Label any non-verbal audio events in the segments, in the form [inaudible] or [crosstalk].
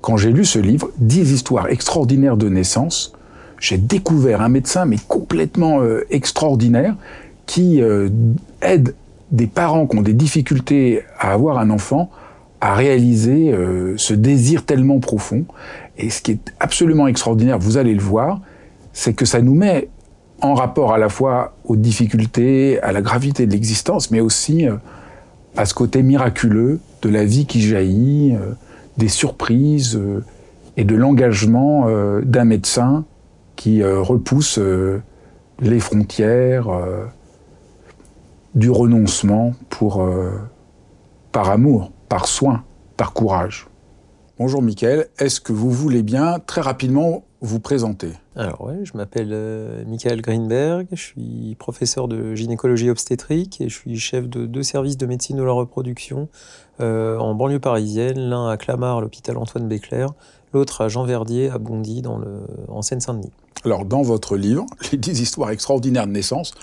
Quand j'ai lu ce livre, 10 histoires extraordinaires de naissance, j'ai découvert un médecin mais complètement euh, extraordinaire qui euh, aide des parents qui ont des difficultés à avoir un enfant à réaliser euh, ce désir tellement profond. Et ce qui est absolument extraordinaire, vous allez le voir, c'est que ça nous met en rapport à la fois aux difficultés, à la gravité de l'existence, mais aussi à ce côté miraculeux de la vie qui jaillit, des surprises euh, et de l'engagement euh, d'un médecin qui euh, repousse les frontières du renoncement pour, par amour, par soin, par courage. Bonjour Mickaël, est-ce que vous voulez bien très rapidement vous présenter Alors oui, je m'appelle euh, Michael Greenberg, je suis professeur de gynécologie obstétrique et je suis chef de deux services de médecine de la reproduction euh, en banlieue parisienne, l'un à Clamart, l'hôpital Antoine Béclair, l'autre à Jean Verdier, à Bondy, dans le, en Seine-Saint-Denis. Alors dans votre livre, [laughs] Les 10 histoires extraordinaires de naissance,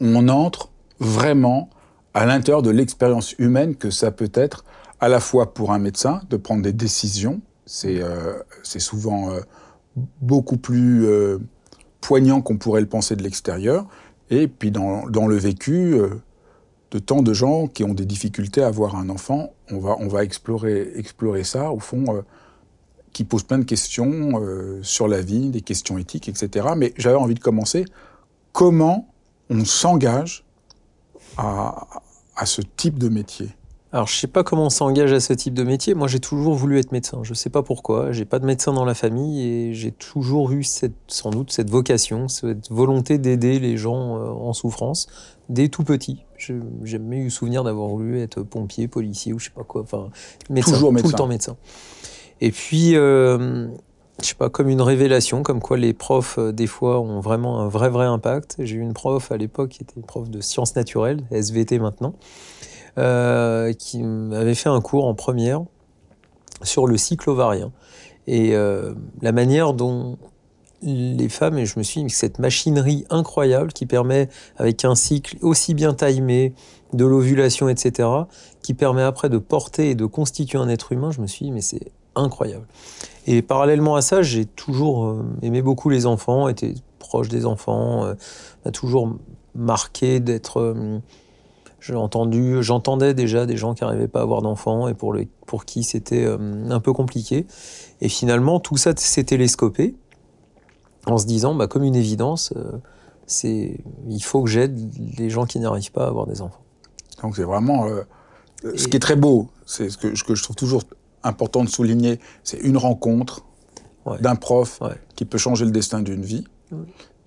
on entre vraiment à l'intérieur de l'expérience humaine que ça peut être à la fois pour un médecin de prendre des décisions, c'est euh, souvent beaucoup plus euh, poignant qu'on pourrait le penser de l'extérieur, et puis dans, le vécu euh, de tant de gens qui ont des difficultés à avoir un enfant, on va, explorer, ça, au fond, euh, qui pose plein de questions sur la vie, des questions éthiques, etc. Mais j'avais envie de commencer, comment on s'engage à ce type de métier? Alors, je sais pas comment on s'engage à ce type de métier. Moi, j'ai toujours voulu être médecin. Je sais pas pourquoi. J'ai pas de médecin dans la famille et j'ai toujours eu cette, sans doute cette vocation, cette volonté d'aider les gens euh, en souffrance dès tout petit. J'ai jamais eu souvenir d'avoir voulu être pompier, policier ou je sais pas quoi. Enfin, médecin. Toujours médecin. Tout le temps médecin. Et puis, euh, je sais pas, comme une révélation, comme quoi les profs, euh, des fois, ont vraiment un vrai, vrai impact. J'ai eu une prof à l'époque qui était prof de sciences naturelles, SVT maintenant, euh, qui avait fait un cours en première sur le cycle ovarien et euh, la manière dont les femmes, et je me suis dit, cette machinerie incroyable qui permet, avec un cycle aussi bien timé, de l'ovulation, etc., qui permet après de porter et de constituer un être humain, je me suis dit, mais c'est incroyable. Et parallèlement à ça, j'ai toujours euh, aimé beaucoup les enfants, été proche des enfants, m'a toujours marqué d'être entendu, j'entendais déjà des gens qui n'arrivaient pas à avoir d'enfants et pour, le, pour qui c'était euh, un peu compliqué. Et finalement, tout ça s'est télescopé en se disant, bah, comme une évidence, euh, c'est il faut que j'aide les gens qui n'arrivent pas à avoir des enfants. Donc c'est vraiment euh, ce qui est très beau, c'est ce que, ce que, je trouve toujours important de souligner, c'est une rencontre d'un prof qui peut changer le destin d'une vie.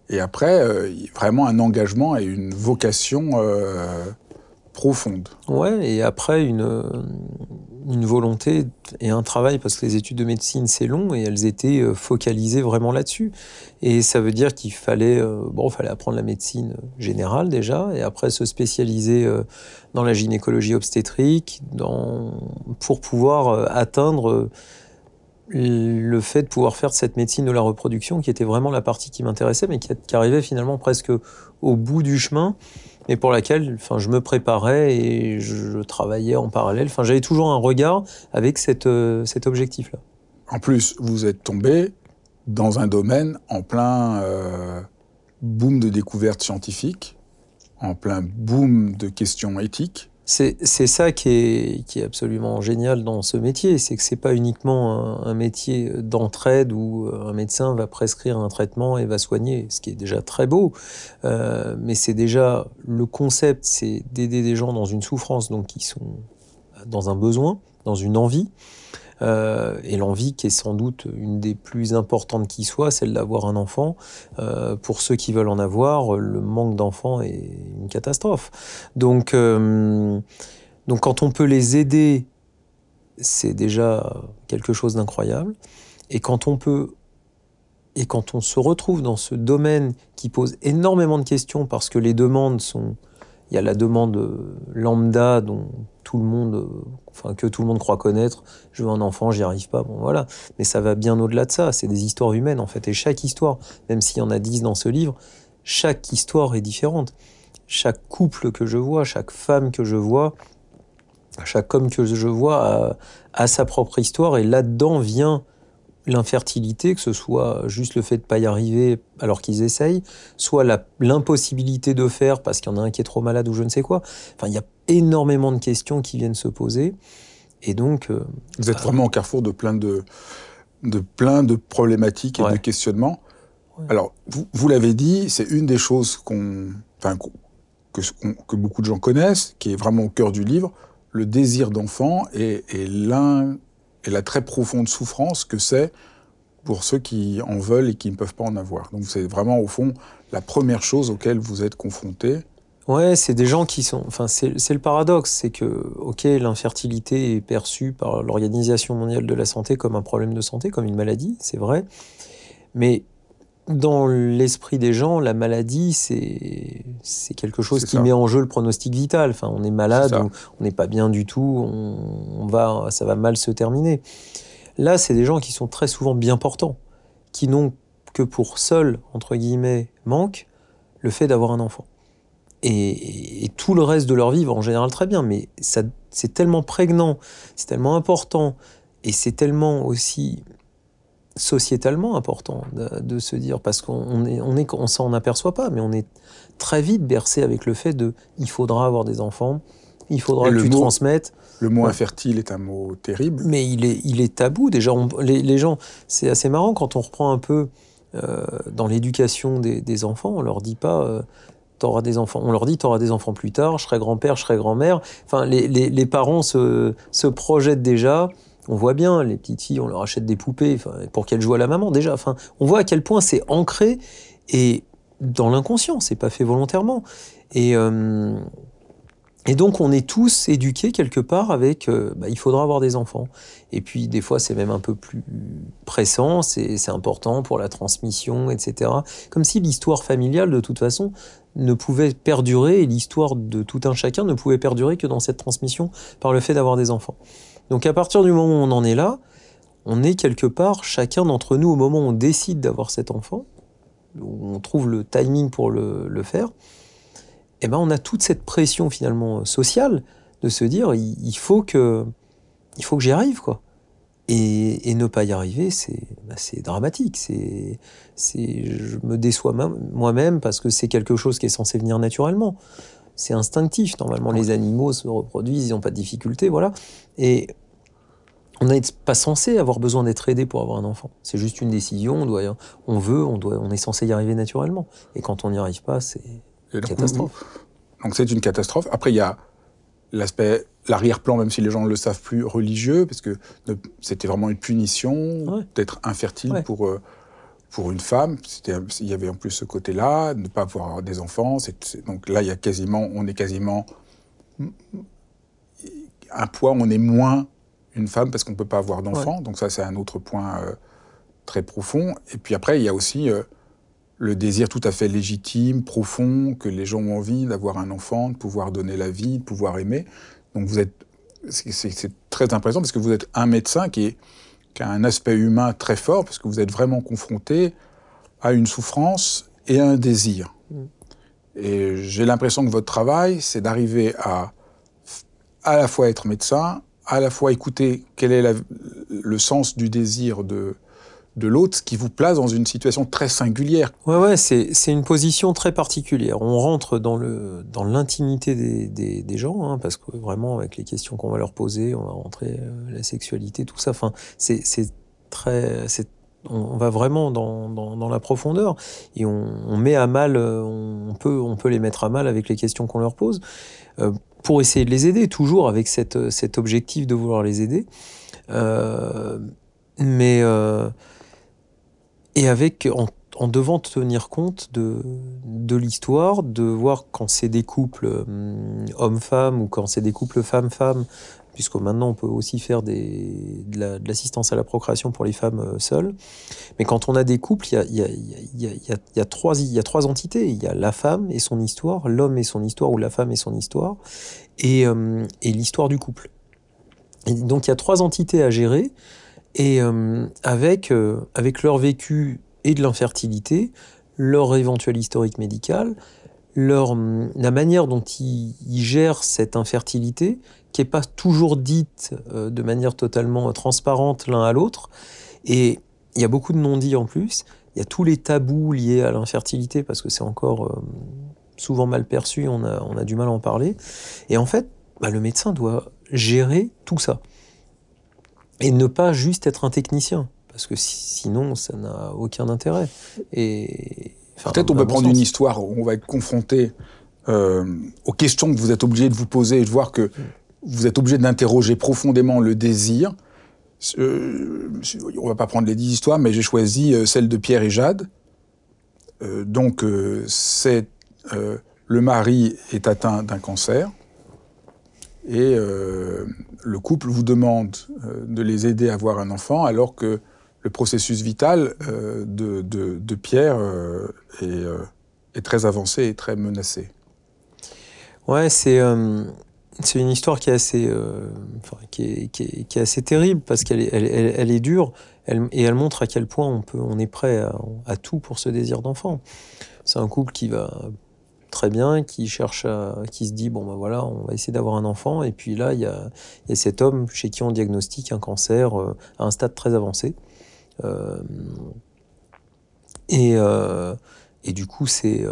Et après, vraiment un engagement et une vocation profonde. Ouais, et après une, volonté et un travail, parce que les études de médecine c'est long et elles étaient euh, focalisées vraiment là-dessus. Et ça veut dire qu'il fallait, euh, bon, fallait apprendre la médecine générale déjà, et après se spécialiser euh, dans la gynécologie obstétrique, dans, pour pouvoir atteindre le fait de pouvoir faire cette médecine de la reproduction, qui était vraiment la partie qui m'intéressait, mais qui arrivait finalement presque au bout du chemin et pour laquelle je me préparais et je, travaillais en parallèle. J'avais toujours un regard avec euh, cet objectif-là. En plus, vous êtes tombé dans un domaine en plein euh, boom de découvertes scientifiques, en plein boom de questions éthiques. C'est ça qui est, absolument génial dans ce métier, c'est que c'est pas uniquement un, métier d'entraide où un médecin va prescrire un traitement et va soigner, ce qui est déjà très beau, euh, mais c'est déjà le concept, c'est d'aider des gens dans une souffrance, donc qui sont dans un besoin, dans une envie, euh, et l'envie qui est sans doute une des plus importantes qui soit, celle d'avoir un enfant. Euh, pour ceux qui veulent en avoir, le manque d'enfants est une catastrophe. Donc, euh, donc quand on peut les aider, c'est déjà quelque chose d'incroyable. Et quand on peut et quand on se retrouve dans ce domaine qui pose énormément de questions parce que les demandes sont il y a la demande lambda dont tout le monde, enfin que tout le monde croit connaître. Je veux un enfant, j'y arrive pas. Bon voilà, mais ça va bien au-delà de ça. C'est des histoires humaines en fait, et chaque histoire, même s'il y en a dix dans ce livre, chaque histoire est différente. Chaque couple que je vois, chaque femme que je vois, chaque homme que je vois a, a sa propre histoire, et là-dedans vient l'infertilité, que ce soit juste le fait de ne pas y arriver alors qu'ils essayent, soit l'impossibilité de faire parce qu'il y en a un qui est trop malade ou je ne sais quoi. Enfin, il y a énormément de questions qui viennent se poser. Et donc. Euh, vous êtes vraiment au carrefour de plein de, de, plein de problématiques et de questionnements. Alors, vous, vous l'avez dit, c'est une des choses qu'on, enfin, que, que, beaucoup de gens connaissent, qui est vraiment au cœur du livre, le désir d'enfant est, est l'un et la très profonde souffrance que c'est pour ceux qui en veulent et qui ne peuvent pas en avoir. Donc c'est vraiment au fond la première chose auquel vous êtes confronté. Ouais, c'est des gens qui sont. Enfin, c'est le paradoxe, c'est que, ok, l'infertilité est perçue par l'Organisation mondiale de la santé comme un problème de santé, comme une maladie, c'est vrai. Mais dans l'esprit des gens, la maladie, c'est quelque chose qui met en jeu le pronostic vital. Enfin, on est malade, on n'est pas bien du tout, on, va, ça va mal se terminer. Là, c'est des gens qui sont très souvent bien portants, qui n'ont que pour seul, entre guillemets, manque le fait d'avoir un enfant. Et, et, tout le reste de leur vie va en général très bien, mais c'est tellement prégnant, c'est tellement important, et c'est tellement aussi sociétalement important de, se dire, parce qu'on est, on est, on s'en aperçoit pas, mais on est très vite bercé avec le fait de, il faudra avoir des enfants, il faudra que tu transmettes. Le mot infertile est un mot terrible. Mais il est, il est tabou. Déjà, les, gens, c'est assez marrant quand on reprend un peu euh, dans l'éducation des, enfants, on leur dit pas. Euh, t'auras des enfants. On leur dit, t'auras des enfants plus tard, je serai grand-père, je serai grand-mère. Enfin, les, les, parents se, se projettent déjà on voit bien, les petites filles, on leur achète des poupées pour qu'elles jouent à la maman déjà. Enfin, on voit à quel point c'est ancré et dans l'inconscient, c'est pas fait volontairement. Et, euh, et donc on est tous éduqués quelque part avec euh, bah, il faudra avoir des enfants. Et puis des fois c'est même un peu plus pressant, c'est important pour la transmission, etc. Comme si l'histoire familiale de toute façon ne pouvait perdurer et l'histoire de tout un chacun ne pouvait perdurer que dans cette transmission par le fait d'avoir des enfants. Donc à partir du moment où on en est là, on est quelque part, chacun d'entre nous, au moment où on décide d'avoir cet enfant, où on trouve le timing pour le, faire, eh ben on a toute cette pression finalement sociale de se dire il, faut que il faut que j'y arrive quoi. Et, ne pas y arriver, c'est bah, dramatique. C'est je me déçois moi-même parce que c'est quelque chose qui est censé venir naturellement. C'est instinctif. Normalement, les animaux se reproduisent, ils n'ont pas de difficulté, voilà. Et on n'est pas censé avoir besoin d'être aidé pour avoir un enfant. C'est juste une décision. On, doit, on veut, on, doit, on est censé y arriver naturellement. Et quand on n'y arrive pas, c'est une catastrophe. Donc c'est une catastrophe. Après, il y a l'aspect, l'arrière-plan, même si les gens ne le savent plus, religieux, parce que c'était vraiment une punition d'être infertile pour, euh, pour une femme. Il y avait en plus ce côté-là, ne pas avoir des enfants. donc là, il y a quasiment, on est quasiment un poids, on est moins une femme parce qu'on ne peut pas avoir d'enfant. Donc ça, c'est un autre point euh, très profond. Et puis après, il y a aussi euh, le désir tout à fait légitime, profond, que les gens ont envie d'avoir un enfant, de pouvoir donner la vie, de pouvoir aimer. Donc vous êtes, c'est très impressionnant parce que vous êtes un médecin qui, qui a un aspect humain très fort parce que vous êtes vraiment confronté à une souffrance et à un désir. Mm. Et j'ai l'impression que votre travail, c'est d'arriver à à la fois être médecin, à la fois écouter quel est le sens du désir de, de l'autre, ce qui vous place dans une situation très singulière. Ouais, ouais, c'est, une position très particulière. On rentre dans, le, dans l'intimité des, des, gens, hein, parce que vraiment, avec les questions qu'on va leur poser, on va rentrer euh, la sexualité, tout ça. Enfin, c'est, très. On va vraiment dans, dans, la profondeur et on, on, met à mal, euh, on peut, on peut les mettre à mal avec les questions qu'on leur pose euh, pour essayer de les aider, toujours avec cette, cet objectif de vouloir les aider. Euh, mais euh, et avec en, en, devant tenir compte de, de l'histoire, de voir quand c'est des couples euh, hommes-femmes ou quand c'est des couples femmes-femmes, puisque maintenant on peut aussi faire de l'assistance la, à la procréation pour les femmes euh, seules. Mais quand on a des couples, il y a, trois, entités. Il y a la femme et son histoire, l'homme et son histoire, ou la femme et son histoire, et, euh, l'histoire du couple. Donc il y a trois entités à gérer et euh, avec, avec leur vécu et de l'infertilité, leur éventuel historique médical, leur, la manière dont ils, gèrent cette infertilité, qui n'est pas toujours dite euh, de manière totalement transparente l'un à l'autre. Et il y a beaucoup de non-dits en plus. Il y a tous les tabous liés à l'infertilité, parce que c'est encore euh, souvent mal perçu, on a, on a du mal à en parler. Et en fait, bah, le médecin doit gérer tout ça et ne pas juste être un technicien, parce que sinon, ça n'a aucun intérêt. Et peut-être on peut prendre sens. une histoire où on va être confronté euh, aux questions que vous êtes obligé de vous poser et de voir que vous êtes obligé d'interroger profondément le désir. Euh, on va pas prendre les dix histoires, mais j'ai choisi euh, celle de Pierre et Jade. Euh, donc, c'est le mari est atteint d'un cancer et le couple vous demande de les aider à avoir un enfant alors que le processus vital euh, de, Pierre euh, est, euh, est, très avancé et très menacé. Ouais, c'est une histoire qui est assez terrible parce qu'elle est, dure et elle montre à quel point on est prêt à, tout pour ce désir d'enfant. C'est un couple qui va très bien, qui cherche qui se dit bon ben voilà, on va essayer d'avoir un enfant. Et puis là, il y a, cet homme chez qui on diagnostique un cancer à un stade très avancé. Euh, et, euh, et du coup, c'est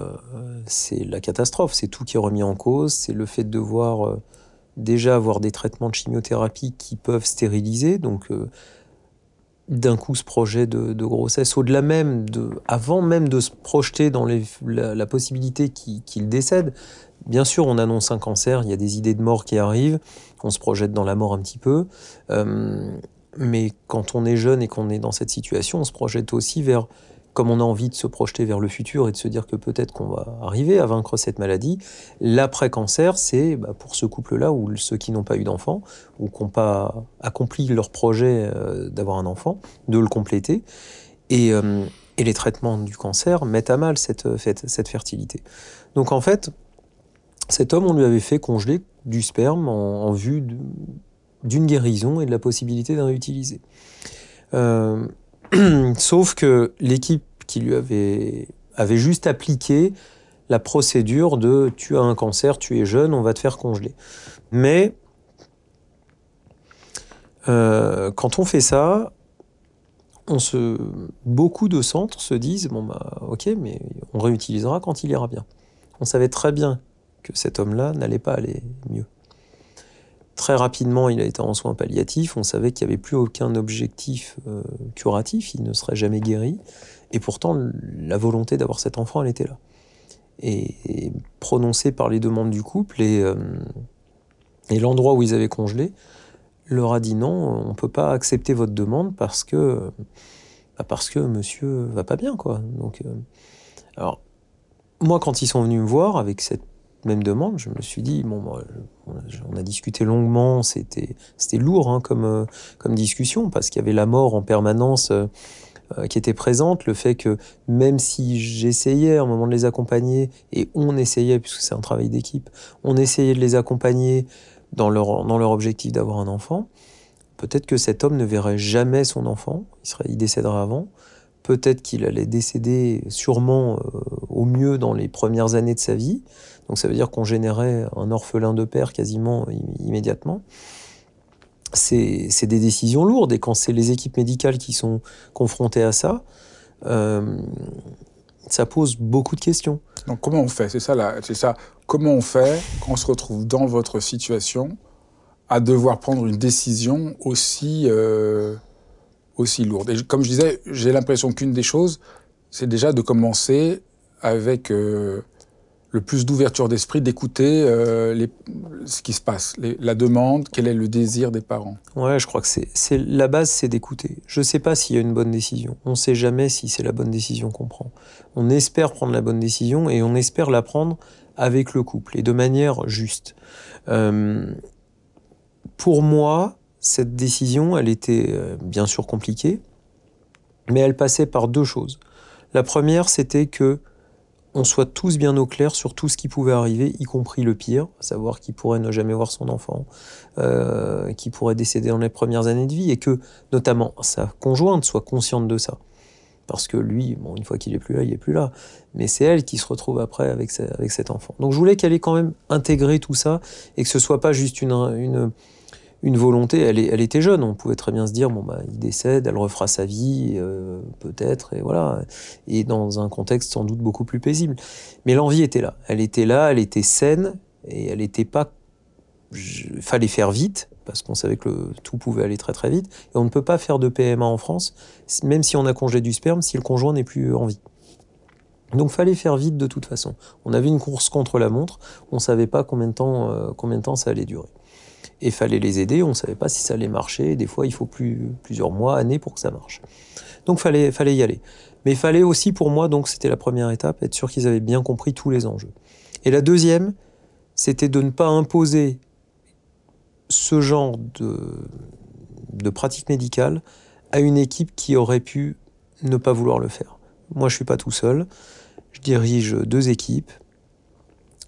c'est la catastrophe. C'est tout qui est remis en cause. C'est le fait de devoir déjà avoir des traitements de chimiothérapie qui peuvent stériliser. Donc d'un coup ce projet de, grossesse, au-delà même avant même de se projeter dans la, possibilité qu'il qu décède. Bien sûr, on annonce un cancer, il y a des idées de mort qui arrivent, on se projette dans la mort un petit peu, euh, mais quand on est jeune et qu'on est dans cette situation, on se projette aussi vers comme on a envie de se projeter vers le futur et de se dire que peut-être qu'on va arriver à vaincre cette maladie, l'après-cancer, c'est bah, pour ce couple-là ou ceux qui n'ont pas eu d'enfant ou qui n'ont pas accompli leur projet euh, d'avoir un enfant, de le compléter. Et, euh, et, les traitements du cancer mettent à mal cette, cette fertilité. Donc en fait, cet homme, on lui avait fait congeler du sperme en, en vue d'une guérison et de la possibilité d'en réutiliser. Euh, [clears throat] Sauf que l'équipe qui lui avait, avait juste appliqué la procédure de tu as un cancer, tu es jeune, on va te faire congeler. Mais euh, quand on fait ça, beaucoup de centres se disent bon bah ok, mais on réutilisera quand il ira bien. On savait très bien que cet homme-là n'allait pas aller mieux. Très rapidement, il a été en soins palliatifs. On savait qu'il n'y avait plus aucun objectif euh, curatif. Il ne serait jamais guéri. Et pourtant, la volonté d'avoir cet enfant, elle était là. Et, prononcée par les demandes du couple et, euh, et l'endroit où ils avaient congelé leur a dit non, on ne peut pas accepter votre demande parce que, bah parce que monsieur va pas bien. quoi. Donc, euh, alors, moi, quand ils sont venus me voir avec cette même demande, je me suis dit, bon, on a discuté longuement, c'était lourd hein, comme, euh, comme discussion, parce qu'il y avait la mort en permanence euh, qui était présente, le fait que même si j'essayais à un moment de les accompagner, et on essayait, puisque c'est un travail d'équipe, on essayait de les accompagner dans leur, dans leur objectif d'avoir un enfant, peut-être que cet homme ne verrait jamais son enfant, il, serait, il décéderait avant, peut-être qu'il allait décéder sûrement euh, au mieux dans les premières années de sa vie, donc ça veut dire qu'on générait un orphelin de père quasiment immédiatement. c'est des décisions lourdes. Et quand c'est les équipes médicales qui sont confrontées à ça, euh, ça pose beaucoup de questions. Donc comment on fait? C'est ça, c'est ça. Comment on fait quand on se retrouve dans votre situation à devoir prendre une décision aussi euh, aussi lourde? Et comme je disais, j'ai l'impression qu'une des choses, c'est déjà de commencer avec euh, le plus d'ouverture d'esprit, d'écouter euh, ce qui se passe, la demande, quel est le désir des parents. Ouais, je crois que c'est la base, c'est d'écouter. Je ne sais pas s'il y a une bonne décision. On ne sait jamais si c'est la bonne décision qu'on prend. On espère prendre la bonne décision et on espère la prendre avec le couple et de manière juste. Euh, pour moi, cette décision, elle était euh, bien sûr compliquée, mais elle passait par deux choses. La première, c'était que on soit tous bien au clair sur tout ce qui pouvait arriver, y compris le pire, à savoir qui pourrait ne jamais voir son enfant, euh, qui pourrait décéder dans les premières années de vie, et que notamment sa conjointe soit consciente de ça. Parce que lui, une fois qu'il est plus là, il est plus là. Mais c'est elle qui se retrouve après avec, cet enfant. Donc je voulais qu'elle ait quand même intégré tout ça et que ce soit pas juste une une volonté, elle, était jeune, on pouvait très bien se dire, bon, bah, il décède, elle refera sa vie, euh, peut-être, et voilà, et dans un contexte sans doute beaucoup plus paisible. Mais l'envie était là, elle était là, elle était saine, et elle n'était pas... Il fallait faire vite, parce qu'on savait que tout pouvait aller très très vite, et on ne peut pas faire de PMA en France, même si on a congé du sperme, si le conjoint n'est plus en vie. Donc fallait faire vite de toute façon. On avait une course contre la montre, on ne savait pas euh, combien de temps ça allait durer et fallait les aider. On ne savait pas si ça allait marcher. Des fois, il faut plus, plusieurs mois, années pour que ça marche. Donc, fallait, fallait y aller. Mais il fallait aussi pour moi, donc c'était la première étape, être sûr qu'ils avaient bien compris tous les enjeux. Et la deuxième, c'était de ne pas imposer ce genre de, de pratique médicale à une équipe qui aurait pu ne pas vouloir le faire. Moi, je suis pas tout seul. Je dirige deux équipes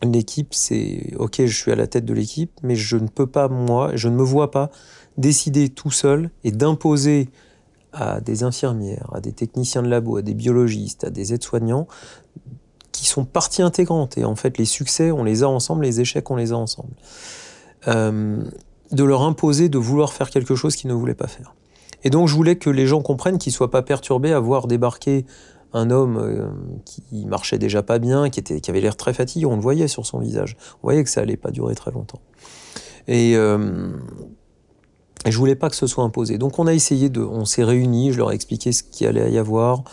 l'équipe, c'est ok, je suis à la tête de l'équipe, mais je ne peux pas, moi, je ne me vois pas décider tout seul et d'imposer à des infirmières, à des techniciens de labo, à des biologistes, à des aides-soignants, qui sont partie intégrante. Et en fait, les succès, on les a ensemble, les échecs, on les a ensemble. Euh, de leur imposer de vouloir faire quelque chose qu'ils ne voulaient pas faire. Et donc, je voulais que les gens comprennent qu'ils ne soient pas perturbés à voir débarquer un homme euh, qui marchait déjà pas bien, qui, avait l'air très fatigué, on le voyait sur son visage. On voyait que ça allait pas durer très longtemps. Et, euh, et je voulais pas que ce soit imposé. Donc on a essayé de, on s'est réunis, je leur ai expliqué ce qu'il allait y avoir.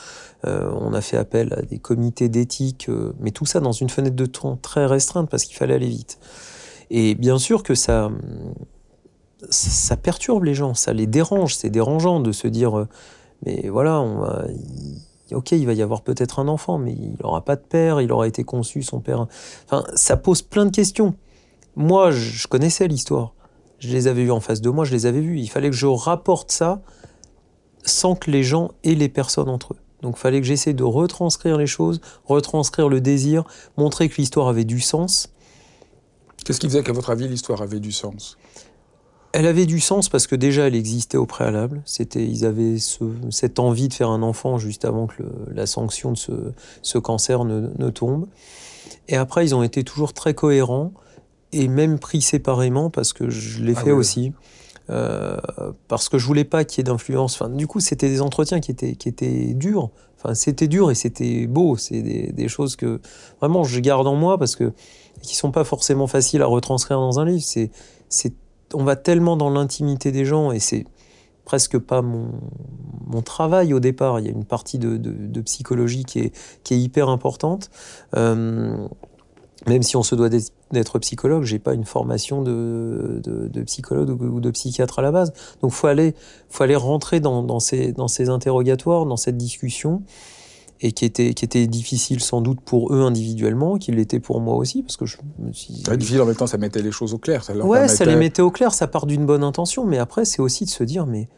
Euh, on a fait appel à des comités d'éthique, mais tout ça dans une fenêtre de temps très restreinte parce qu'il fallait aller vite. Et bien sûr que ça, ça perturbe les gens, ça les dérange, c'est dérangeant de se dire, mais voilà, on va, ok, il va y avoir peut-être un enfant, mais il n'aura pas de père, il aura été conçu, son père. Ça pose plein de questions. Moi, je connaissais l'histoire. Je les avais vus en face de moi, je les avais vus. Il fallait que je rapporte ça sans que les gens aient les personnes entre eux. Donc il fallait que j'essaie de retranscrire les choses, retranscrire le désir, montrer que l'histoire avait du sens. Qu'est-ce qui faisait qu'à votre avis l'histoire avait du sens? Elle avait du sens parce que déjà elle existait au préalable. C'était, ils avaient cette envie de faire un enfant juste avant que la sanction de ce, cancer ne, tombe. Et après, ils ont été toujours très cohérents et même pris séparément parce que je l'ai ah fait aussi. Euh, parce que je voulais pas qu'il y ait d'influence. Enfin, du coup, c'était des entretiens qui étaient, qui étaient durs. Enfin, c'était dur et c'était beau. C'est des, des, choses que vraiment je garde en moi parce que qui sont pas forcément faciles à retranscrire dans un livre. C'est on va tellement dans l'intimité des gens et c'est presque pas mon, travail au départ. Il y a une partie de, psychologie qui est, qui est, hyper importante. Euh, même si on se doit d'être psychologue, j'ai pas une formation de, psychologue ou de psychiatre à la base. Donc faut aller, faut aller rentrer dans, ces, dans ces interrogatoires, dans cette discussion et qui était, qui était difficile sans doute pour eux individuellement, qui l'était pour moi aussi, parce que je me suis... difficile en même temps, ça mettait les choses au clair. Ça ouais, ça les mettait au clair, ça part d'une bonne intention, mais après, c'est aussi de se dire, mais...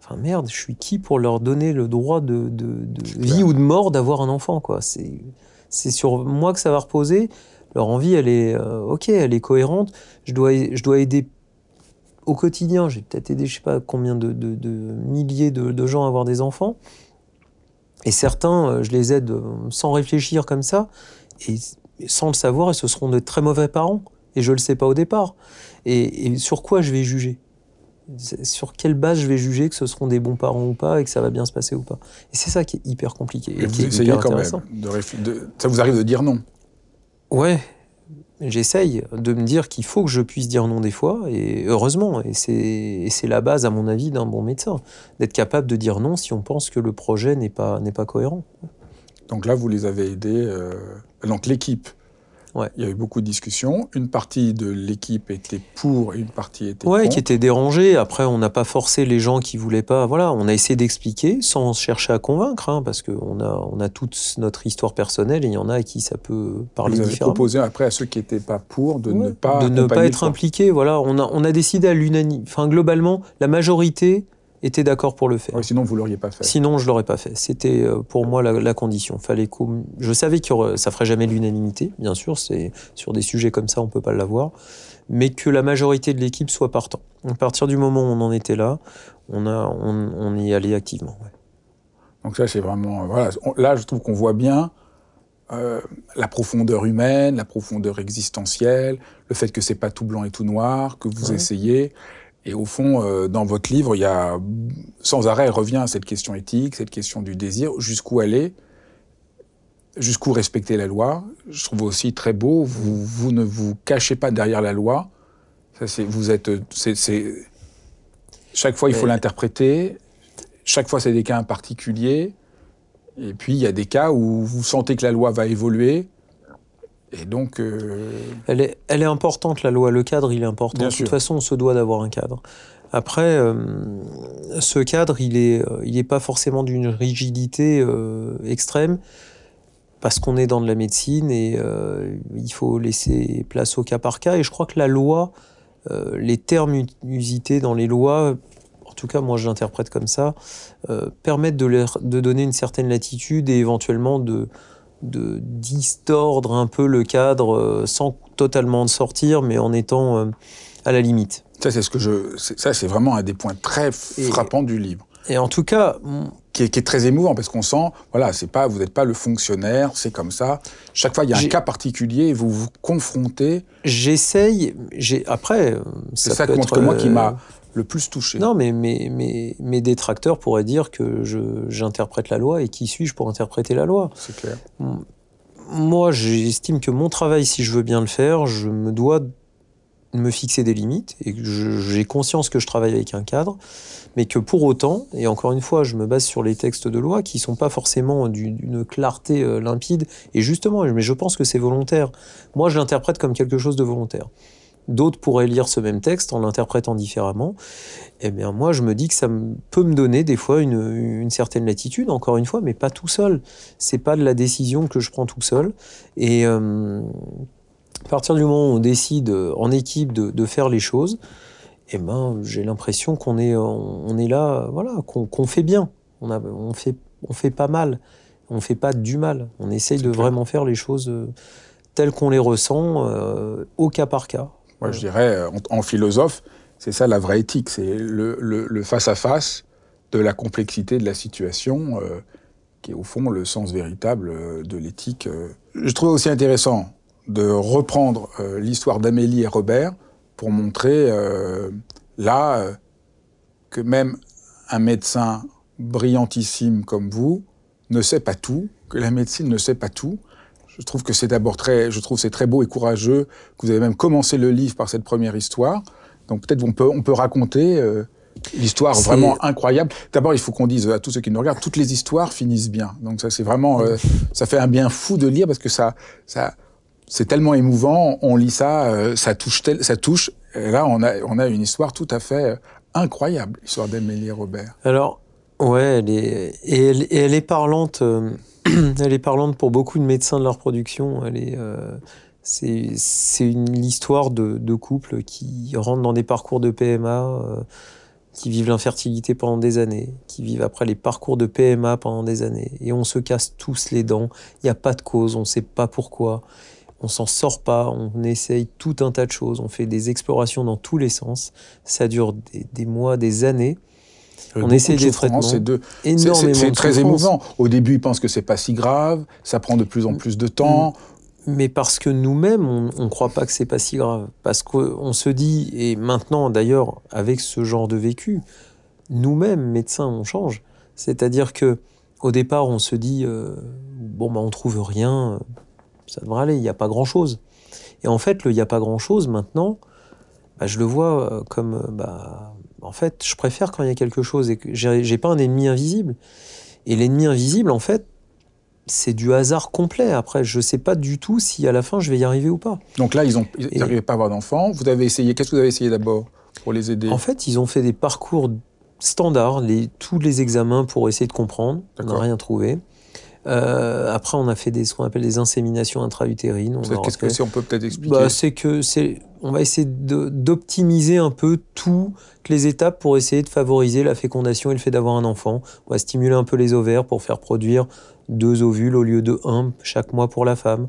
Enfin merde, je suis qui pour leur donner le droit de, de, vie ou de mort d'avoir un enfant, quoi. C'est, c'est sur moi que ça va reposer. Leur envie, elle est... Euh, ok, elle est cohérente. Je dois, je dois aider au quotidien. J'ai peut-être aidé, je sais pas combien de, de milliers de gens à avoir des enfants. Et certains, euh, je les aide euh, sans réfléchir comme ça, et sans le savoir, et ce seront de très mauvais parents. Et je ne le sais pas au départ. Et, sur quoi je vais juger? Sur quelle base je vais juger que ce seront des bons parents ou pas et que ça va bien se passer ou pas? Et c'est ça qui est hyper compliqué. Et, vous essayez quand même. De, ça vous arrive de dire non? Ouais, j'essaye de me dire qu'il faut que je puisse dire non des fois, et heureusement, et c'est la base, à mon avis, d'un bon médecin, d'être capable de dire non si on pense que le projet n'est pas, cohérent. Donc là, vous les avez aidés, euh, donc l'équipe il y a eu beaucoup de discussions. Une partie de l'équipe était pour et une partie était ouais, contre. qui était dérangée. Après, on n'a pas forcé les gens qui voulaient pas. Voilà, on a essayé d'expliquer sans chercher à convaincre, hein, parce qu'on a, on a toute notre histoire personnelle et il y en a à qui ça peut parler Vous avez proposé après à ceux qui n'étaient pas pour de ne pas de ne pas être impliqués. Voilà, on a, on a décidé à l'unanimité. Enfin, globalement, la majorité était d'accord pour le faire. sinon, vous l'auriez pas fait. Sinon, je l'aurais pas fait. C'était euh, pour moi la, condition. Fallait je savais que ça ferait jamais l'unanimité, bien sûr. C'est sur des sujets comme ça, on peut pas l'avoir, mais que la majorité de l'équipe soit partant. À partir du moment où on en était là, on a, on, y allait activement. Donc ça, c'est vraiment voilà. Là, je trouve qu'on voit bien. Euh, la profondeur humaine, la profondeur existentielle, le fait que c'est pas tout blanc et tout noir, que vous essayez. Et au fond, euh, dans votre livre, il y a sans arrêt revient cette question éthique, cette question du désir, jusqu'où aller, jusqu'où respecter la loi. Je trouve aussi très beau, vous, vous ne vous cachez pas derrière la loi. Ça, c'est, vous êtes, c'est, chaque fois il faut l'interpréter. Chaque fois c'est des cas particuliers. Et puis il y a des cas où vous sentez que la loi va évoluer et donc. Euh, elle, est, elle est importante, la loi. Le cadre, il est important. de toute façon, on se doit d'avoir un cadre. Après, euh, ce cadre, il n'est euh, il est pas forcément d'une rigidité extrême, parce qu'on est dans de la médecine et il faut laisser place au cas par cas. Et je crois que la loi, les termes usités dans les lois, en tout cas moi je l'interprète comme ça, permettent de, de donner une certaine latitude et éventuellement de, de distordre un peu le cadre euh, sans totalement en sortir, mais en étant euh, à la limite. Ça, c'est ce que je. Ça, c'est vraiment un des points très frappants du livre. Et en tout cas, qui est, très émouvant parce qu'on sent, voilà, c'est pas, vous n'êtes pas le fonctionnaire, c'est comme ça. Chaque fois, il y a un cas particulier et vous vous confrontez. J'essaye. Après, c'est ça, ça que moi qui m'a le plus touché. Non, mais mes, mes, détracteurs pourraient dire que j'interprète la loi et qui suis-je pour interpréter la loi? C'est clair. Moi, j'estime que mon travail, si je veux bien le faire, je me dois me fixer des limites et j'ai conscience que je travaille avec un cadre, mais que pour autant, et encore une fois, je me base sur les textes de loi qui sont pas forcément d'une clarté euh, limpide, et justement, mais je pense que c'est volontaire. Moi, je l'interprète comme quelque chose de volontaire. D'autres pourraient lire ce même texte en l'interprétant différemment. Eh bien, moi, je me dis que ça peut me donner des fois une, certaine latitude, encore une fois, mais pas tout seul. C'est pas de la décision que je prends tout seul. Et euh, à partir du moment où on décide en équipe de, faire les choses, eh ben, j'ai l'impression qu'on est, on est là, voilà, qu'on fait bien. On, a, on, fait, on fait pas mal. On fait pas du mal. On essaye de vraiment faire les choses euh, telles qu'on les ressent, euh, au cas par cas. Moi, je dirais, euh, en, philosophe, c'est ça la vraie éthique, c'est le face-à-face de la complexité de la situation, euh, qui est au fond le sens véritable euh, de l'éthique. Je trouve aussi intéressant de reprendre l'histoire d'Amélie et Robert pour montrer là que même un médecin brillantissime comme vous ne sait pas tout, que la médecine ne sait pas tout, je trouve que c'est d'abord très, je trouve c'est très beau et courageux que vous avez même commencé le livre par cette première histoire. Donc peut-être on peut, on peut raconter euh, l'histoire vraiment incroyable. D'abord, il faut qu'on dise à tous ceux qui nous regardent, toutes les histoires finissent bien. Donc ça, c'est vraiment, euh, ça fait un bien fou de lire parce que ça, ça, c'est tellement émouvant. On lit ça, euh, ça touche, tel, ça touche. Et là, on a, on a une histoire tout à fait incroyable, l'histoire d'Amélie Robert. Alors, ouais, elle est, et elle, est parlante. [clears throat] elle est parlante pour beaucoup de médecins de leur production. Elle est, euh, c'est une histoire de, de, couples qui rentrent dans des parcours de PMA, euh, qui vivent l'infertilité pendant des années, qui vivent après les parcours de PMA pendant des années. Et on se casse tous les dents. Il n'y a pas de cause, on ne sait pas pourquoi. On s'en sort pas, on essaye tout un tas de choses, on fait des explorations dans tous les sens. Ça dure des mois, des années on essaie des traitements. C'est de, c'est très émouvant. Au début, ils pensent que c'est pas si grave, ça prend de plus en plus de temps. mais parce que nous-mêmes, on ne croit pas que c'est pas si grave. Parce qu'on se dit, et maintenant d'ailleurs, avec ce genre de vécu, nous-mêmes, médecins, on change. C'est-à-dire que au départ, on se dit, euh, bon, bah, on trouve rien, ça devrait aller, il n'y a pas grand-chose. Et en fait, le il n'y a pas grand-chose, maintenant, bah, je le vois euh, comme, euh, bah, en fait, je préfère quand il y a quelque chose et que j'ai pas un ennemi invisible. Et l'ennemi invisible, en fait, c'est du hasard complet. Après, je ne sais pas du tout si à la fin je vais y arriver ou pas. Donc là, ils n'arrivaient pas à avoir d'enfants. Vous avez essayé. Qu'est-ce que vous avez essayé d'abord pour les aider? En fait, ils ont fait des parcours standards, les, tous les examens pour essayer de comprendre. On n'a rien trouvé. Euh, après, on a fait des, ce qu'on appelle des inséminations intra-utérines. Qu'est-ce que c'est On peut peut-être expliquer. Bah, c'est que c'est, on va essayer d'optimiser un peu toutes les étapes pour essayer de favoriser la fécondation et le fait d'avoir un enfant. On va stimuler un peu les ovaires pour faire produire deux ovules au lieu de un chaque mois pour la femme.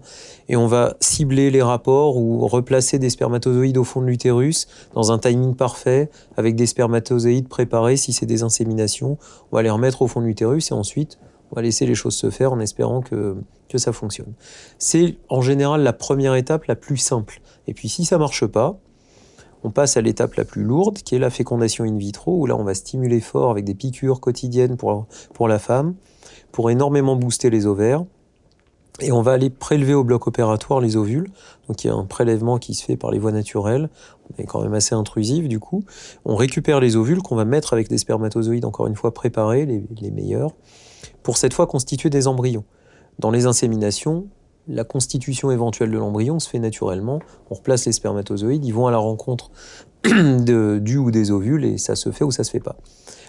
Et on va cibler les rapports ou replacer des spermatozoïdes au fond de l'utérus dans un timing parfait avec des spermatozoïdes préparés si c'est des inséminations. On va les remettre au fond de l'utérus et ensuite on va laisser les choses se faire en espérant que, que ça fonctionne. C'est en général la première étape la plus simple. Et puis si ça marche pas, on passe à l'étape la plus lourde, qui est la fécondation in vitro, où là on va stimuler fort avec des piqûres quotidiennes pour, pour la femme, pour énormément booster les ovaires. Et on va aller prélever au bloc opératoire les ovules. Donc il y a un prélèvement qui se fait par les voies naturelles. On est quand même assez intrusif du coup. On récupère les ovules qu'on va mettre avec des spermatozoïdes encore une fois préparés, les, les meilleurs pour cette fois constituer des embryons. Dans les inséminations, la constitution éventuelle de l'embryon se fait naturellement. On replace les spermatozoïdes, ils vont à la rencontre [clears throat] de, du ou des ovules et ça se fait ou ça se fait pas.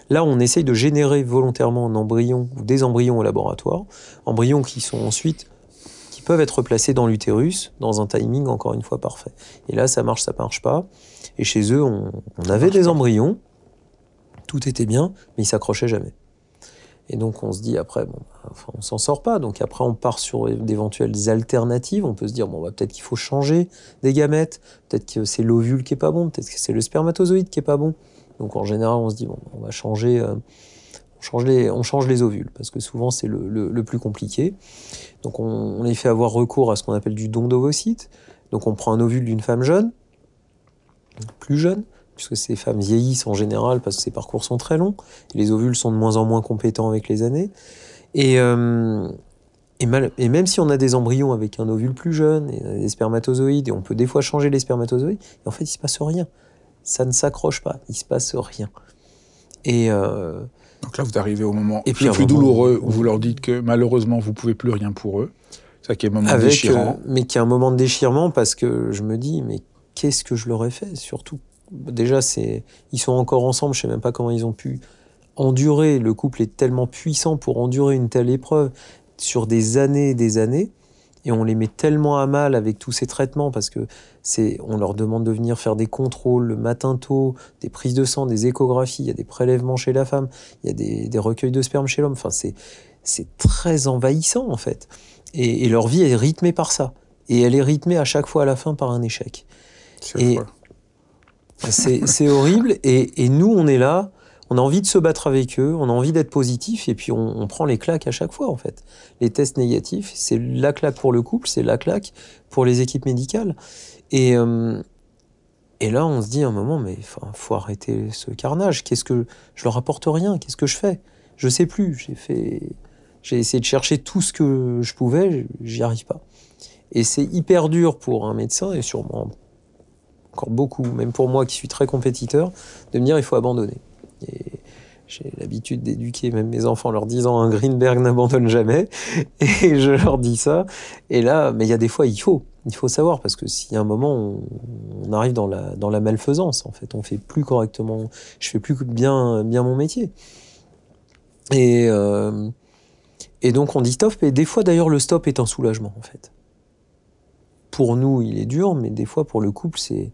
Là, on essaye de générer volontairement un embryon ou des embryons au laboratoire, embryons qui sont ensuite qui peuvent être placés dans l'utérus dans un timing encore une fois parfait. Et là, ça marche, ça marche pas. Et chez eux, on, avait des embryons, tout était bien, mais ils s'accrochaient jamais. Et donc on se dit après, bon, enfin, on s'en sort pas. Donc après on part sur d'éventuelles alternatives. On peut se dire, bon, bah, peut-être qu'il faut changer des gamètes, peut-être que c'est l'ovule qui est pas bon, peut-être que c'est le spermatozoïde qui est pas bon. Donc en général on se dit, bon, on va changer, euh, on, change les, on change les ovules, parce que souvent c'est le, le, plus compliqué. Donc on, on les fait avoir recours à ce qu'on appelle du don d'ovocytes. Donc on prend un ovule d'une femme jeune, plus jeune, puisque ces femmes vieillissent en général parce que ces parcours sont très longs. les ovules sont de moins en moins compétents avec les années. Et, euh, et, et, même si on a des embryons avec un ovule plus jeune, et des spermatozoïdes, et on peut des fois changer les spermatozoïdes, et en fait, il se passe rien. Ça ne s'accroche pas, il se passe rien. Et euh, donc là, vous arrivez au moment et puis le plus douloureux où vous leur dites que malheureusement, vous pouvez plus rien pour eux. Ça qui est un moment déchirant. Euh, mais qui est un moment de déchirement parce que je me dis, mais qu'est-ce que je leur ai fait? Surtout déjà, c'est, ils sont encore ensemble, je sais même pas comment ils ont pu endurer. Le couple est tellement puissant pour endurer une telle épreuve sur des années et des années. Et on les met tellement à mal avec tous ces traitements parce que c'est, on leur demande de venir faire des contrôles le matin tôt, des prises de sang, des échographies, il y a des prélèvements chez la femme, il y a des, recueils de sperme chez l'homme. Enfin, c'est, c'est très envahissant en fait. Et, leur vie est rythmée par ça. Et elle est rythmée à chaque fois à la fin par un échec. Et, c'est horrible. Et, nous, on est là, on a envie de se battre avec eux, on a envie d'être positif, et puis on, prend les claques à chaque fois, en fait. Les tests négatifs, c'est la claque pour le couple, c'est la claque pour les équipes médicales. Et, euh, là, on se dit à un moment, mais il faut arrêter ce carnage. Qu'est-ce que je leur apporte rien? Qu'est-ce que je fais? Je sais plus. J'ai fait, j'ai essayé de chercher tout ce que je pouvais, j'y arrive pas. Et c'est hyper dur pour un médecin et sûrement beaucoup, même pour moi qui suis très compétiteur, de me dire il faut abandonner. Et j'ai l'habitude d'éduquer même mes enfants en leur disant un Greenberg n'abandonne jamais. [laughs] Et je leur dis ça. Et là, mais il y a des fois, il faut. Il faut savoir parce que y a un moment, on, arrive dans la, dans la malfaisance. En fait, on fait plus correctement. Je fais plus bien, bien mon métier. Et, euh, et donc on dit stop. Et des fois, d'ailleurs, le stop est un soulagement en fait. Pour nous, il est dur, mais des fois, pour le couple, c'est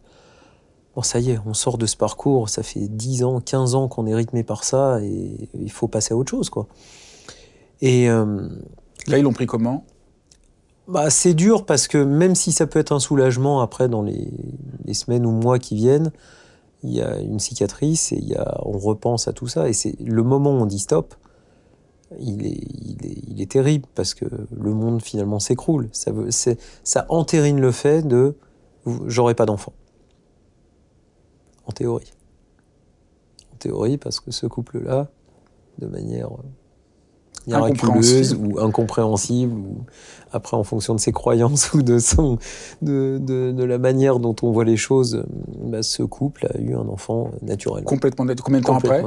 bon, ça y est, on sort de ce parcours, ça fait 10 ans, 15 ans qu'on est rythmé par ça, et il faut passer à autre chose, quoi. Et euh, là, ils l'ont pris comment? Bah, c'est dur parce que même si ça peut être un soulagement après dans les, semaines ou mois qui viennent, il y a une cicatrice et il y a, on repense à tout ça et c'est le moment où on dit stop. il est, il, est, il est terrible parce que le monde finalement s'écroule. Ça, veut, ça entérine le fait de j'aurai pas d'enfant. En théorie. En théorie, parce que ce couple-là, de manière miraculeuse ou incompréhensible, ou après en fonction de ses croyances [laughs] ou de, son, de, de, de la manière dont on voit les choses, bah, ce couple a eu un enfant naturel. Complètement net. Combien de temps après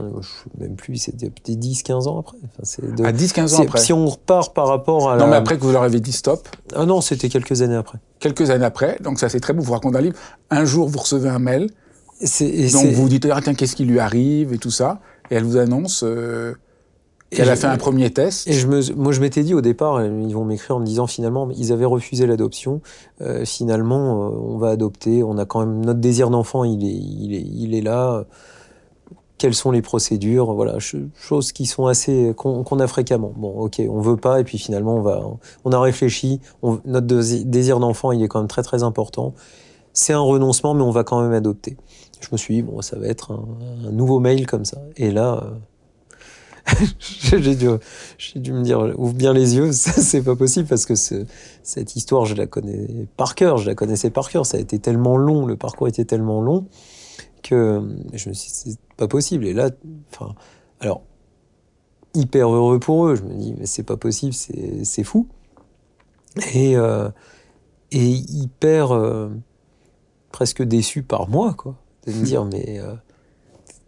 Même plus, c'était 10-15 ans après. Enfin, de, à 10-15 ans après Si on repart par rapport à Non, mais après que vous leur avez dit stop Ah non, c'était quelques années après. Quelques années après, donc ça c'est très beau, vous racontez un livre. Un jour, vous recevez un mail, donc vous vous dites, ah, tiens, qu'est-ce qui lui arrive et tout ça, et elle vous annonce... Euh, elle a fait un premier test. Et je me, moi, je m'étais dit au départ, ils vont m'écrire en me disant finalement, ils avaient refusé l'adoption. Euh, finalement, euh, on va adopter. On a quand même notre désir d'enfant, il est, il est, il est là. Quelles sont les procédures? Voilà, choses qui sont assez qu'on a fréquemment. Bon, ok, on veut pas, et puis finalement, on va, on a réfléchi. notre désir d'enfant, il est quand même très très important. C'est un renoncement, mais on va quand même adopter. Je me suis dit bon, ça va être un, nouveau mail comme ça. Et là. Euh, [laughs] j'ai dû, dû, me dire, ouvre bien les yeux, [laughs] c'est pas possible parce que cette histoire, je la connais par cœur, je la connaissais par cœur. Ça a été tellement long, le parcours était tellement long que je me suis dit, c'est pas possible. Et là, enfin, alors, hyper heureux pour eux. Je me dis, mais c'est pas possible, c'est fou. Et, euh, et hyper euh, presque déçu par moi, quoi. De me dire, mais euh,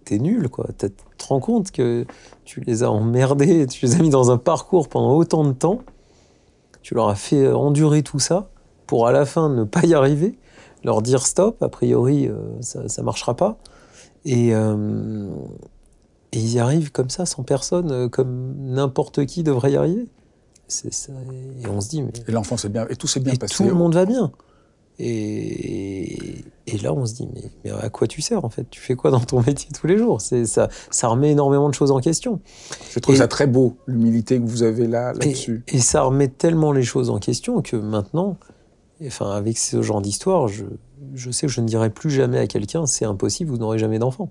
t'es nul, quoi. Tu te rends compte que tu les as emmerdés, tu les as mis dans un parcours pendant autant de temps, tu leur as fait endurer tout ça pour à la fin ne pas y arriver, leur dire stop, a priori euh, ça, ça marchera pas. Et, euh, et, ils y arrivent comme ça, sans personne, comme n'importe qui devrait y arriver. Ça, et on se dit, mais. Et l'enfant, c'est bien, et tout s'est bien passé. Tout le monde va bien. Et, et, là, on se dit, mais, mais, à quoi tu sers en fait? Tu fais quoi dans ton [laughs] métier tous les jours? C'est ça, ça remet énormément de choses en question. Je trouve ça très beau, l'humilité que vous avez là là-dessus. Et, ça remet tellement les choses en question que maintenant, enfin, avec ce genre d'histoire, je, je sais que je ne dirai plus jamais à quelqu'un, c'est impossible, vous n'aurez jamais d'enfant.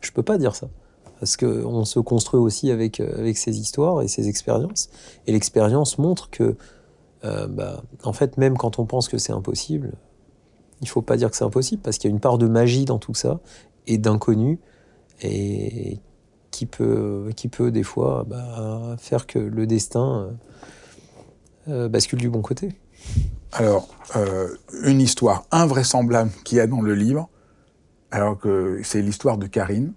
Je peux pas dire ça. Parce qu'on se construit aussi avec, avec ces histoires et ces expériences. Et l'expérience montre que euh, bah, en fait, même quand on pense que c'est impossible, il faut pas dire que c'est impossible parce qu'il y a une part de magie dans tout ça et d'inconnu et qui peut, qui peut des fois bah, faire que le destin euh, bascule du bon côté. Alors, euh, une histoire invraisemblable qu'il y a dans le livre, alors que c'est l'histoire de Karine.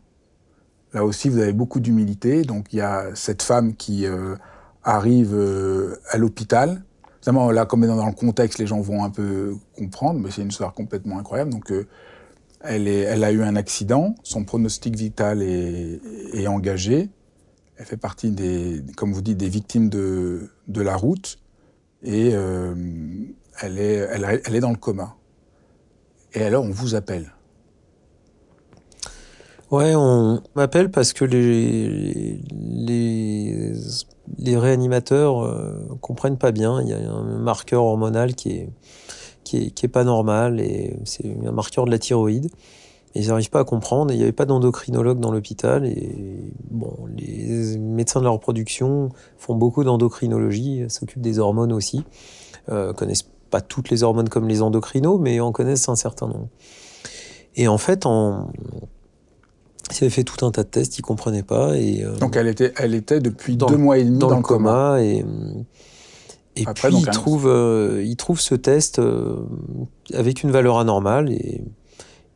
Là aussi, vous avez beaucoup d'humilité. Donc, il y a cette femme qui arrive à l'hôpital Évidemment, là, comme dans le contexte, les gens vont un peu comprendre, mais c'est une histoire complètement incroyable. Donc, euh, elle, a eu un accident, son pronostic vital est, engagé. Elle fait partie des, comme vous dites, des victimes de, la route, et euh, elle, est, elle est dans le coma. Et alors, on vous appelle. Ouais, on m'appelle parce que les, les les réanimateurs euh, comprennent pas bien. Il y a un marqueur hormonal qui est, qui est, qui est pas normal et c'est un marqueur de la thyroïde. Ils n'arrivent pas à comprendre. il n'y avait pas d'endocrinologue dans l'hôpital. Et bon, les médecins de la reproduction font beaucoup d'endocrinologie, s'occupent des hormones aussi. Euh, connaissent pas toutes les hormones comme les endocrinos, mais en connaissent un certain nombre. Et en fait, en, il avait fait tout un tas de tests, il comprenait pas. Et, euh, Donc elle était, elle était depuis deux mois et demi dans, le coma. et, et puis euh, il trouve ce test euh, avec une valeur anormale. Et,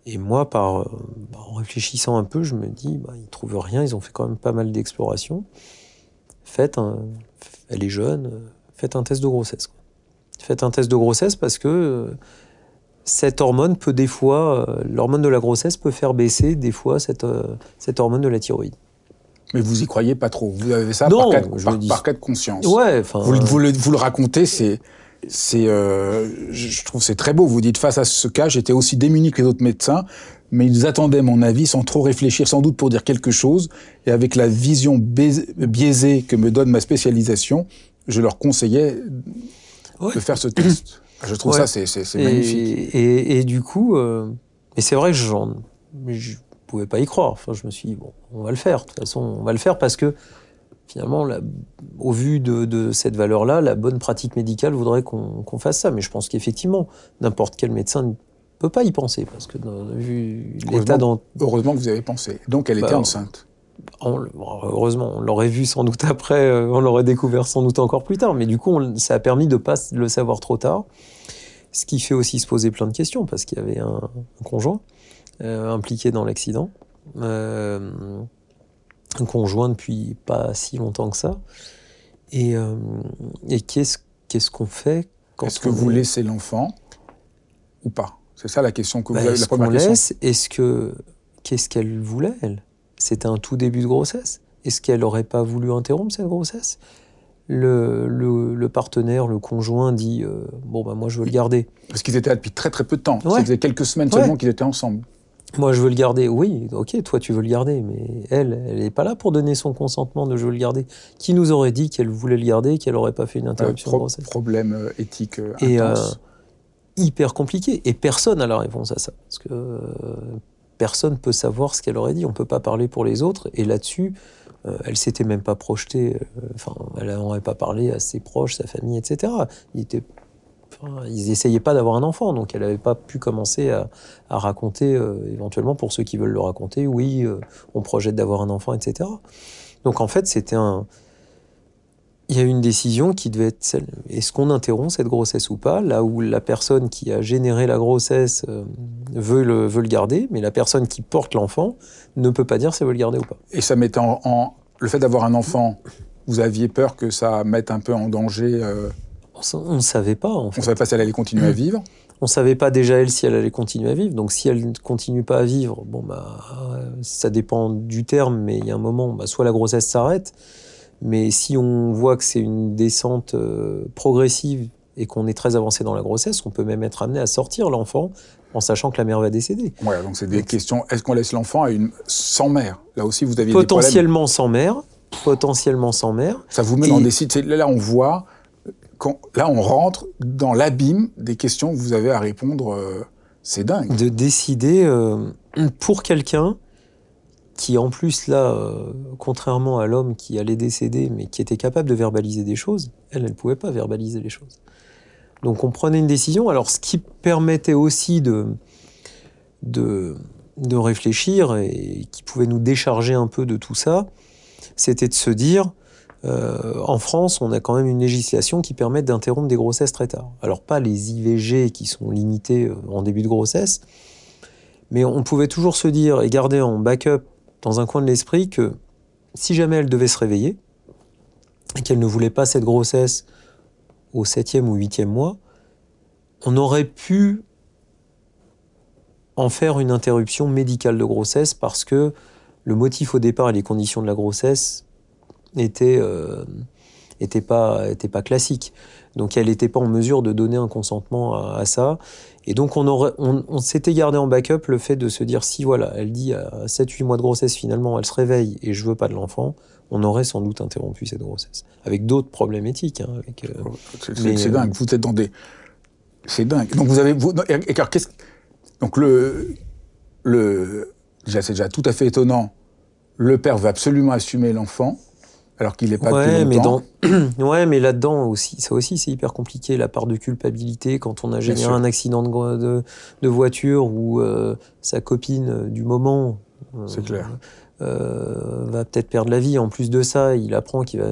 et moi, par, bah, en réfléchissant un peu, je me dis, bah, ils trouvent rien, ils ont fait quand même pas mal d'explorations. Faites un, elle est jeune, faites un test de grossesse. Faites un test de grossesse parce que cette hormone peut des fois, euh, l'hormone de la grossesse peut faire baisser des fois cette, euh, cette hormone de la thyroïde. Mais vous y croyez pas trop. Vous avez ça par, cas de, par, cas de, conscience. Ouais, vous, vous, le, vous le racontez, c'est, c'est, euh, je trouve c'est très beau. Vous dites face à ce cas, j'étais aussi démuni que les autres médecins, mais ils attendaient mon avis sans trop réfléchir, sans doute pour dire quelque chose. Et avec la vision biaisée que me donne ma spécialisation, je leur conseillais de faire ce test. Je trouve ça, c'est magnifique. Et, et, du coup, euh, et c'est vrai que je ne pouvais pas y croire. Enfin, je me suis dit, bon, on va le faire. De toute façon, on va le faire parce que finalement, au vu de, cette valeur-là, la bonne pratique médicale voudrait qu'on fasse ça. Mais je pense qu'effectivement, n'importe quel médecin ne peut pas y penser, parce que vu l'état dans... Heureusement que vous avez pensé. Donc elle était bah, heureusement, on l'aurait vu sans doute après, euh, on l'aurait découvert sans doute encore plus tard, mais du coup, ça a permis de ne pas le savoir trop tard. Ce qui fait aussi se poser plein de questions, parce qu'il y avait un, conjoint euh, impliqué dans l'accident. Euh, un conjoint depuis pas si longtemps que ça. Et, euh, et qu'est-ce qu'est-ce qu'on fait quand Est-ce que vous laissez l'enfant ou pas? C'est ça la question que vous bah, avez. La première question. Est-ce que qu'est-ce qu'elle voulait elle? C'était un tout début de grossesse. Est-ce qu'elle n'aurait pas voulu interrompre cette grossesse? Le, le, partenaire, le conjoint dit euh, bon ben moi je veux le garder. Parce qu'ils étaient là depuis très très peu de temps. Ça faisait quelques semaines seulement qu'ils étaient ensemble. Moi, je veux le garder. Oui, ok, toi, tu veux le garder, mais elle, elle n'est pas là pour donner son consentement de je veux le garder. Qui nous aurait dit qu'elle voulait le garder, qu'elle n'aurait pas fait une interruption de grossesse? Problème euh, éthique euh, Et euh, hyper compliqué. Et personne n'a la réponse à ça. Parce que personne peut savoir ce qu'elle aurait dit. On ne peut pas parler pour les autres. Et là-dessus, elle s'était même pas projetée. Enfin, elle n'aurait pas parlé à ses proches, sa famille, etc. Ils n'essayaient pas d'avoir un enfant, donc elle n'avait pas pu commencer à, raconter, euh, éventuellement pour ceux qui veulent le raconter, oui, euh, on projette d'avoir un enfant, etc. Donc en fait, c'était un. Il y a une décision qui devait être celle est-ce qu'on interrompt cette grossesse ou pas? Là où la personne qui a généré la grossesse euh, veut, le, veut le garder, mais la personne qui porte l'enfant ne peut pas dire si elle veut le garder ou pas. Et ça mettait en. Le fait d'avoir un enfant, vous aviez peur que ça mette un peu en danger on ne savait pas. En fait. On ne savait pas si elle allait continuer à vivre? On ne savait pas déjà elle si elle allait continuer à vivre. Donc si elle ne continue pas à vivre, bon bah ça dépend du terme, mais il y a un moment, bah, soit la grossesse s'arrête, mais si on voit que c'est une descente euh, progressive et qu'on est très avancé dans la grossesse, on peut même être amené à sortir l'enfant en sachant que la mère va décéder. Donc c'est des questions. Est-ce qu'on laisse l'enfant à une sans mère? Là aussi, vous aviez potentiellement sans mère, potentiellement sans mère. Ça vous met dans des sites. Là, on voit là, on rentre dans l'abîme des questions que vous avez à répondre. Euh, c'est dingue. De décider euh, pour quelqu'un qui, en plus, là, euh, contrairement à l'homme qui allait décéder, mais qui était capable de verbaliser des choses, elle, elle ne pouvait pas verbaliser les choses. Donc on prenait une décision. Alors ce qui permettait aussi de, de, de réfléchir et qui pouvait nous décharger un peu de tout ça, c'était de se dire, euh, en France, on a quand même une législation qui permet d'interrompre des grossesses très tard. Alors pas les IVG qui sont limitées euh, en début de grossesse, mais on pouvait toujours se dire et garder en backup dans un coin de l'esprit que si jamais elle devait se réveiller et qu'elle ne voulait pas cette grossesse au septième ou huitième mois, on aurait pu en faire une interruption médicale de grossesse parce que le motif au départ et les conditions de la grossesse était, euh, était, pas, était pas classique. Donc elle n'était pas en mesure de donner un consentement à, ça. Et donc on, aurait, on, s'était gardé en backup le fait de se dire si voilà, elle dit à 7-8 mois de grossesse finalement elle se réveille et je veux pas de l'enfant, on aurait sans doute interrompu cette grossesse. Avec d'autres problèmes éthiques. Hein, euh, oh, c'est dingue, vous êtes dans des... C'est dingue. Donc vous avez... Vous, qu'est-ce... Donc le... le déjà, c'est déjà tout à fait étonnant. Le père veut absolument assumer l'enfant alors qu'il n'est pas ouais, mais dans... [clears throat] ouais, mais là-dedans aussi, ça aussi c'est hyper compliqué la part de culpabilité quand on a généré un accident de, de, voiture ou euh, sa copine euh, du moment. Euh, c'est clair. va peut-être perdre la vie. En plus de ça, il apprend qu'il va,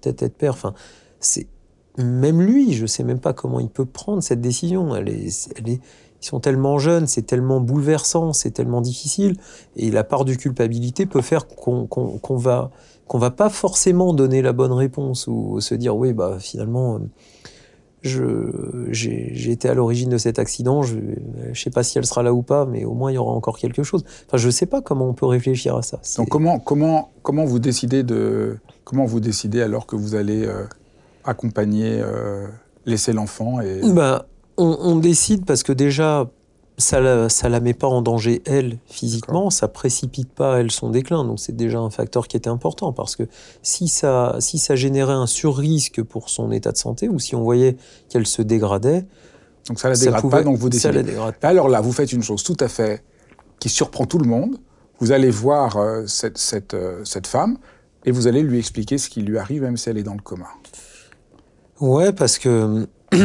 peut-être être père. Enfin, c'est même lui, je sais même pas comment il peut prendre cette décision. Elle est, elle est, ils sont tellement jeunes, c'est tellement bouleversant, c'est tellement difficile, et la part de culpabilité peut faire qu'on va qu'on va pas forcément donner la bonne réponse ou se dire oui bah finalement j'ai été à l'origine de cet accident, je ne sais pas si elle sera là ou pas, mais au moins il y aura encore quelque chose. Enfin, je ne sais pas comment on peut réfléchir à ça. Donc comment, comment, comment, vous décidez de, comment vous décidez alors que vous allez euh, accompagner, euh, laisser l'enfant et... on, on, décide parce que déjà, ça la, ça la met pas en danger elle physiquement, ça précipite pas elle son déclin. Donc c'est déjà un facteur qui était important parce que si ça, si ça générait un surrisque pour son état de santé ou si on voyait qu'elle se dégradait, donc ça la dégrade pas, donc vous décidez. Alors là, vous faites une chose tout à fait qui surprend tout le monde. Vous allez voir euh, cette, cette, euh, cette femme et vous allez lui expliquer ce qui lui arrive, même si elle est dans le coma. Ouais, parce que. [clears throat]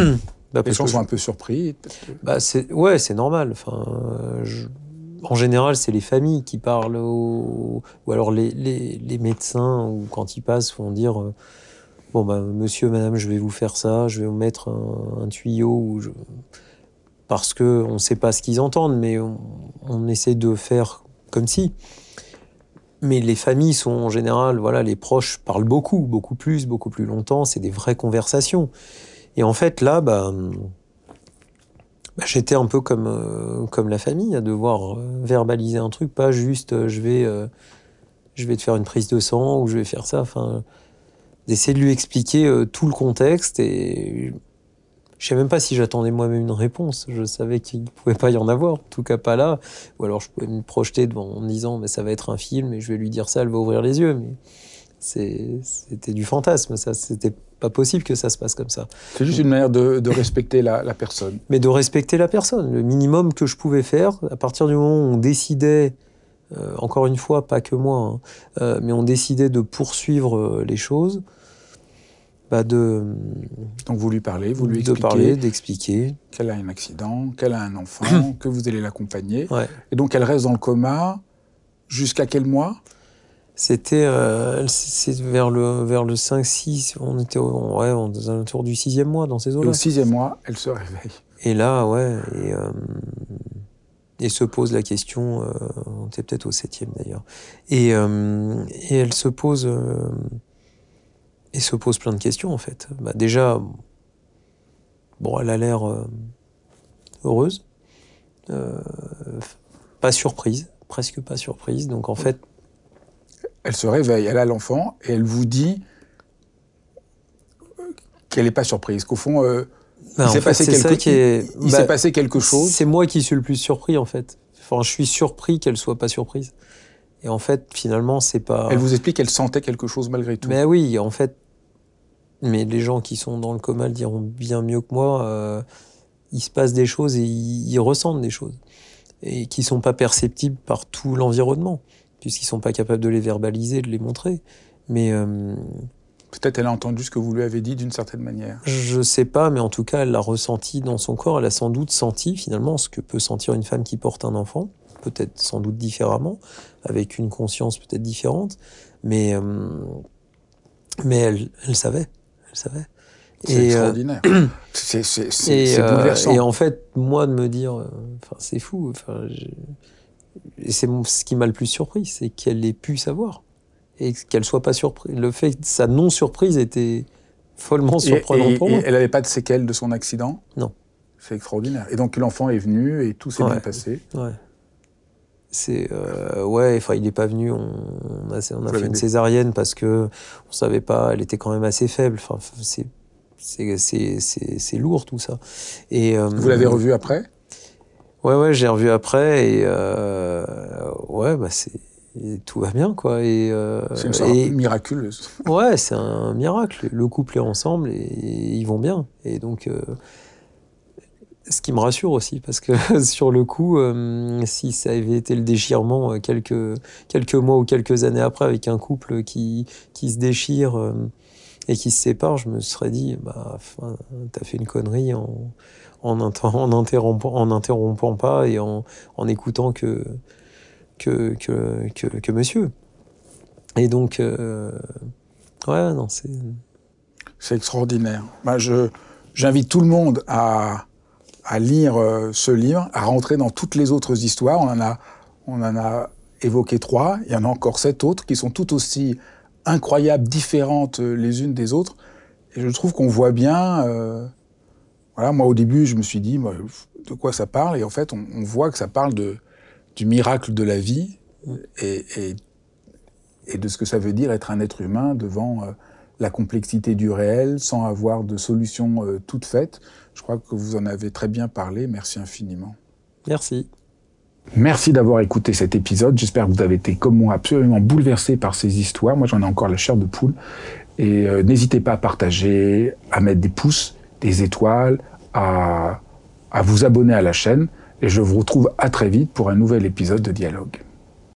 bah, Les gens sont un peu surpris. Bah, c'est ouais, c'est normal. Enfin, en général, c'est les familles qui parlent, ou alors les, les, les, médecins, ou quand ils passent, vont dire euh, bon bah monsieur, madame, je vais vous faire ça, je vais vous mettre un, tuyau, ou je... parce que on ne sait pas ce qu'ils entendent, mais on, on, essaie de faire comme si. Mais les familles sont en général, voilà, les proches parlent beaucoup, beaucoup plus, beaucoup plus longtemps. C'est des vraies conversations. Et en fait, là, bah, bah j'étais un peu comme, euh, comme la famille, à devoir euh, verbaliser un truc, pas juste euh, je, vais, te faire une prise de sang ou je vais faire ça. Enfin, d'essayer de lui expliquer tout le contexte et je sais même pas si j'attendais moi-même une réponse. Je savais qu'il ne pouvait pas y en avoir, en tout cas pas là. Ou alors je pouvais me projeter devant en me disant mais ça va être un film et je vais lui dire ça, elle va ouvrir les yeux. Mais c'était du fantasme, ça. Pas possible que ça se passe comme ça. C'est juste une manière de, respecter la, personne. Mais de respecter la personne. Le minimum que je pouvais faire, à partir du moment où on décidait, euh, encore une fois, pas que moi, hein, euh, mais on décidait de poursuivre euh, les choses, de. Donc vous lui parlez, vous lui expliquez. De parler, d'expliquer. Qu'elle a un accident, qu'elle a un enfant, [coughs] que vous allez l'accompagner. Et donc elle reste dans le coma jusqu'à quel mois? C'était euh, vers le, vers le 5-6, on était ouais, autour du sixième mois dans ces eaux-là. Au sixième mois, elle se réveille. Et là, ouais, et, euh, et se pose la question, euh, on était peut-être au septième d'ailleurs, et, et elle se pose et se pose plein de questions en fait. Bah, déjà, bon, elle a l'air euh, heureuse, euh, pas surprise, presque pas surprise. Donc en fait, elle se réveille, elle a l'enfant et elle vous dit qu'elle n'est pas surprise, qu'au fond, euh, bah, il s'est passé, quelque... il, bah, passé quelque chose. C'est moi qui suis le plus surpris en fait. Enfin, je suis surpris qu'elle soit pas surprise. Et en fait, finalement, c'est pas. Elle vous explique qu'elle sentait quelque chose malgré tout. Mais oui, en fait, mais les gens qui sont dans le coma le diront bien mieux que moi. Euh, il se passe des choses et ils, ressentent des choses et qui sont pas perceptibles par tout l'environnement puisqu'ils sont pas capables de les verbaliser, de les montrer. Mais euh, peut-être elle a entendu ce que vous lui avez dit d'une certaine manière. Je sais pas, mais en tout cas elle l'a ressenti dans son corps. Elle a sans doute senti finalement ce que peut sentir une femme qui porte un enfant, peut-être sans doute différemment, avec une conscience peut-être différente, mais euh, mais elle, elle savait. C'est euh, extraordinaire. c'est bouleversant. Et en fait, moi, de me dire, enfin, c'est fou. Enfin, c'est ce qui m'a le plus surpris, c'est qu'elle ait pu savoir et qu'elle soit pas surprise. Le fait que sa non surprise était follement surprenant pour moi. elle n'avait pas de séquelles de son accident? Non. C'est extraordinaire. Et donc l'enfant est venu et tout s'est bien passé. Ouais. C'est ouais, enfin il n'est pas venu. On, a, on a fait une césarienne parce que on savait pas. Elle était quand même assez faible. Enfin c'est c'est lourd tout ça. Et vous l'avez revu après? Ouais ouais, j'ai revu après et ouais bah c'est tout va bien quoi et c'est une sorte. Ouais, c'est un miracle. Le couple est ensemble et, ils vont bien et donc ce qui me rassure aussi, parce que [laughs] sur le coup, euh, si ça avait été le déchirement euh, quelques, quelques mois ou quelques années après avec un couple qui, qui se déchire euh, et qui se sépare, je me serais dit, bah, t'as fait une connerie en, en, en, interrompant, en interrompant pas et en, en écoutant que, que, que, que, monsieur. Et donc, ouais, non, c'est. C'est extraordinaire. Bah, je, j'invite tout le monde à à lire euh, ce livre, à rentrer dans toutes les autres histoires. On en a, on en a évoqué trois. Il y en a encore sept autres qui sont tout aussi incroyables, différentes euh, les unes des autres. Et je trouve qu'on voit bien. Euh, voilà, moi au début, je me suis dit de quoi ça parle, et en fait, on, on voit que ça parle de, du miracle de la vie et, et, et, de ce que ça veut dire être un être humain devant la complexité du réel, sans avoir de solution toute faite. Je crois que vous en avez très bien parlé. Merci infiniment. Merci. Merci d'avoir écouté cet épisode. J'espère que vous avez été, comme moi, absolument bouleversé par ces histoires. Moi, j'en ai encore la chair de poule. Et euh, n'hésitez pas à partager, à mettre des pouces, des étoiles, à, vous abonner à la chaîne. Et je vous retrouve à très vite pour un nouvel épisode de Dialogue.